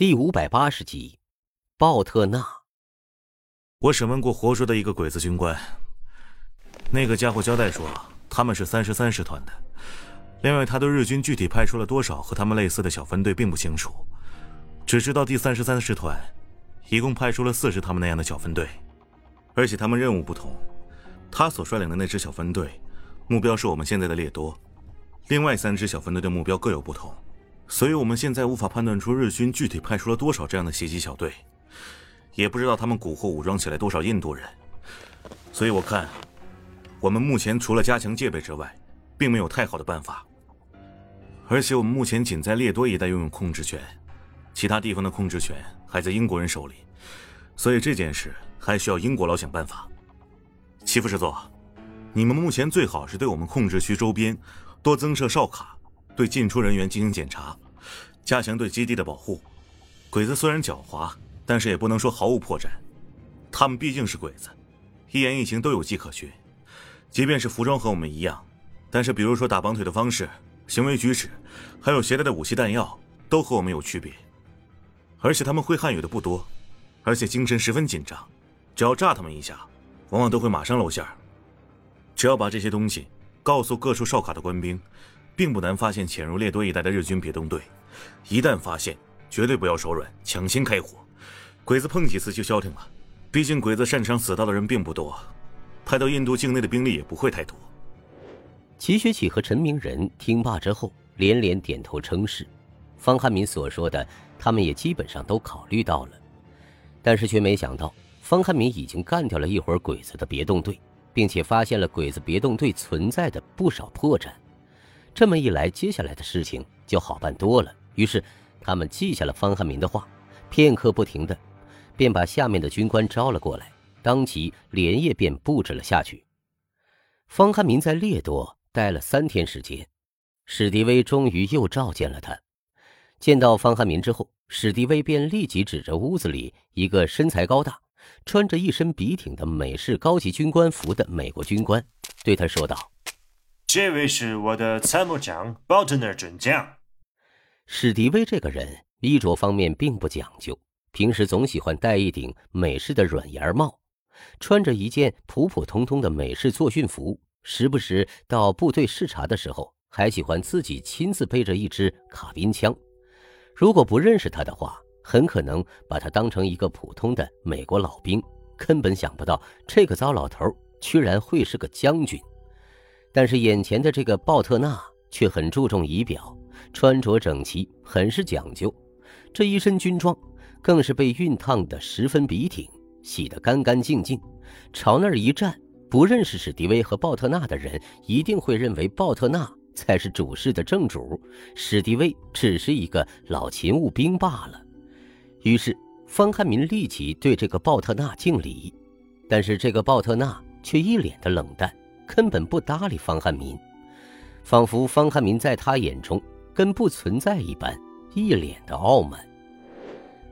第五百八十集，鲍特纳。我审问过活捉的一个鬼子军官，那个家伙交代说他们是三十三师团的。另外，他对日军具体派出了多少和他们类似的小分队并不清楚，只知道第三十三师团一共派出了四支他们那样的小分队，而且他们任务不同。他所率领的那支小分队目标是我们现在的列多，另外三支小分队的目标各有不同。所以，我们现在无法判断出日军具体派出了多少这样的袭击小队，也不知道他们蛊惑武装起来多少印度人。所以，我看我们目前除了加强戒备之外，并没有太好的办法。而且，我们目前仅在列多一带拥有控制权，其他地方的控制权还在英国人手里。所以，这件事还需要英国佬想办法。齐副师座，你们目前最好是对我们控制区周边多增设哨卡。对进出人员进行检查，加强对基地的保护。鬼子虽然狡猾，但是也不能说毫无破绽。他们毕竟是鬼子，一言一行都有迹可循。即便是服装和我们一样，但是比如说打绑腿的方式、行为举止，还有携带的武器弹药，都和我们有区别。而且他们会汉语的不多，而且精神十分紧张。只要炸他们一下，往往都会马上露馅儿。只要把这些东西告诉各处哨卡的官兵。并不难发现潜入列多一带的日军别动队，一旦发现，绝对不要手软，抢先开火。鬼子碰几次就消停了，毕竟鬼子擅长死道的人并不多，派到印度境内的兵力也不会太多。齐学启和陈明仁听罢之后，连连点头称是。方汉民所说的，他们也基本上都考虑到了，但是却没想到，方汉民已经干掉了一伙鬼子的别动队，并且发现了鬼子别动队存在的不少破绽。这么一来，接下来的事情就好办多了。于是，他们记下了方汉民的话，片刻不停的，便把下面的军官招了过来，当即连夜便布置了下去。方汉民在列多待了三天时间，史迪威终于又召见了他。见到方汉民之后，史迪威便立即指着屋子里一个身材高大、穿着一身笔挺的美式高级军官服的美国军官，对他说道。这位是我的参谋长鲍特纳准将。史迪威这个人衣着方面并不讲究，平时总喜欢戴一顶美式的软檐帽，穿着一件普普通通的美式作训服，时不时到部队视察的时候，还喜欢自己亲自背着一支卡宾枪。如果不认识他的话，很可能把他当成一个普通的美国老兵，根本想不到这个糟老头居然会是个将军。但是眼前的这个鲍特纳却很注重仪表，穿着整齐，很是讲究。这一身军装更是被熨烫的十分笔挺，洗得干干净净。朝那儿一站，不认识史迪威和鲍特纳的人一定会认为鲍特纳才是主事的正主，史迪威只是一个老勤务兵罢了。于是方汉民立即对这个鲍特纳敬礼，但是这个鲍特纳却一脸的冷淡。根本不搭理方汉民，仿佛方汉民在他眼中跟不存在一般，一脸的傲慢。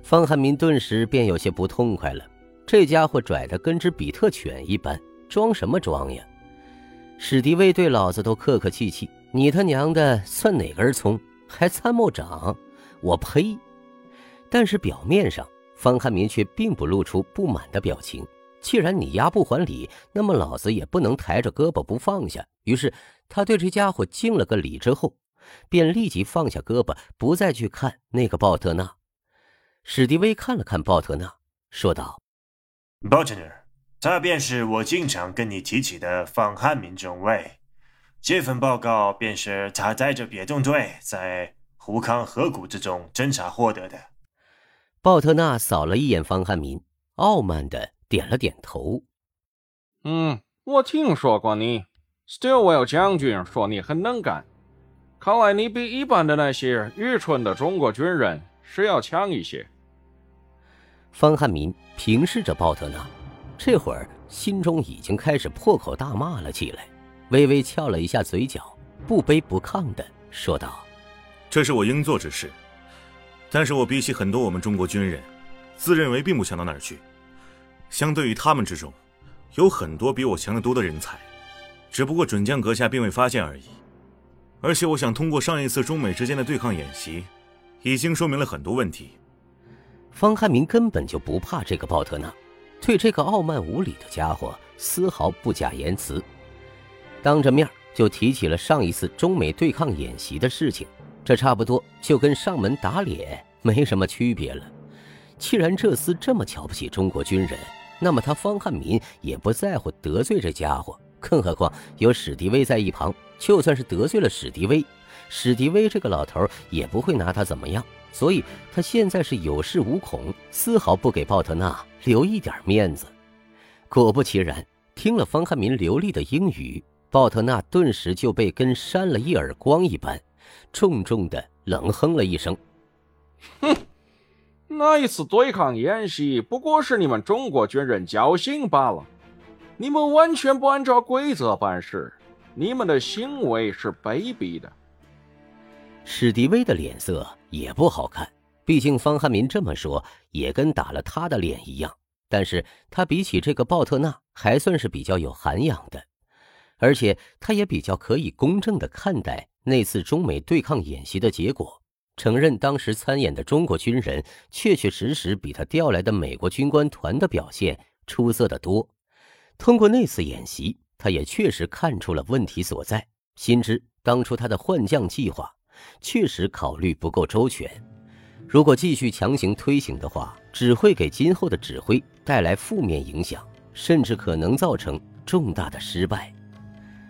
方汉民顿时便有些不痛快了，这家伙拽的跟只比特犬一般，装什么装呀？史迪威对老子都客客气气，你他娘的算哪根葱？还参谋长？我呸！但是表面上，方汉民却并不露出不满的表情。既然你丫不还礼，那么老子也不能抬着胳膊不放下。于是他对这家伙敬了个礼之后，便立即放下胳膊，不再去看那个鲍特纳。史迪威看了看鲍特纳，说道：“鲍特纳，他便是我经常跟你提起的方汉民中尉。这份报告便是他带着别动队在胡康河谷之中侦查获得的。”鲍特纳扫了一眼方汉民，傲慢的。点了点头。嗯，我听说过你，Stillwell 将军说你很能干。看来你比一般的那些愚蠢的中国军人是要强一些。方汉民平视着鲍特纳，这会儿心中已经开始破口大骂了起来，微微翘了一下嘴角，不卑不亢的说道：“这是我应做之事，但是我比起很多我们中国军人，自认为并不强到哪儿去。”相对于他们之中，有很多比我强得多的人才，只不过准将阁下并未发现而已。而且，我想通过上一次中美之间的对抗演习，已经说明了很多问题。方汉民根本就不怕这个鲍特纳，对这个傲慢无礼的家伙丝毫不假言辞，当着面就提起了上一次中美对抗演习的事情。这差不多就跟上门打脸没什么区别了。既然这厮这么瞧不起中国军人，那么他方汉民也不在乎得罪这家伙。更何况有史迪威在一旁，就算是得罪了史迪威，史迪威这个老头也不会拿他怎么样。所以他现在是有恃无恐，丝毫不给鲍特纳留一点面子。果不其然，听了方汉民流利的英语，鲍特纳顿时就被跟扇了一耳光一般，重重的冷哼了一声：“哼，那一次对抗演习不过是你们中国军人侥幸罢了。”你们完全不按照规则办事，你们的行为是卑鄙的。史迪威的脸色也不好看，毕竟方汉民这么说，也跟打了他的脸一样。但是他比起这个鲍特纳，还算是比较有涵养的，而且他也比较可以公正的看待那次中美对抗演习的结果，承认当时参演的中国军人确确实实比他调来的美国军官团的表现出色的多。通过那次演习，他也确实看出了问题所在，心知当初他的换将计划确实考虑不够周全，如果继续强行推行的话，只会给今后的指挥带来负面影响，甚至可能造成重大的失败。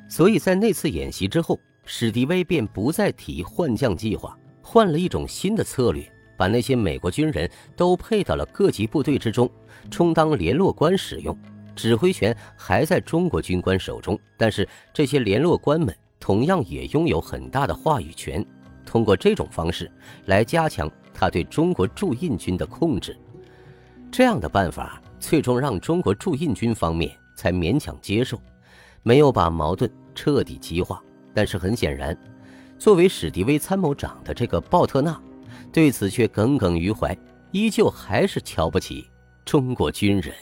所以在那次演习之后，史迪威便不再提换将计划，换了一种新的策略，把那些美国军人都配到了各级部队之中，充当联络官使用。指挥权还在中国军官手中，但是这些联络官们同样也拥有很大的话语权。通过这种方式来加强他对中国驻印军的控制，这样的办法最终让中国驻印军方面才勉强接受，没有把矛盾彻底激化。但是很显然，作为史迪威参谋长的这个鲍特纳，对此却耿耿于怀，依旧还是瞧不起中国军人。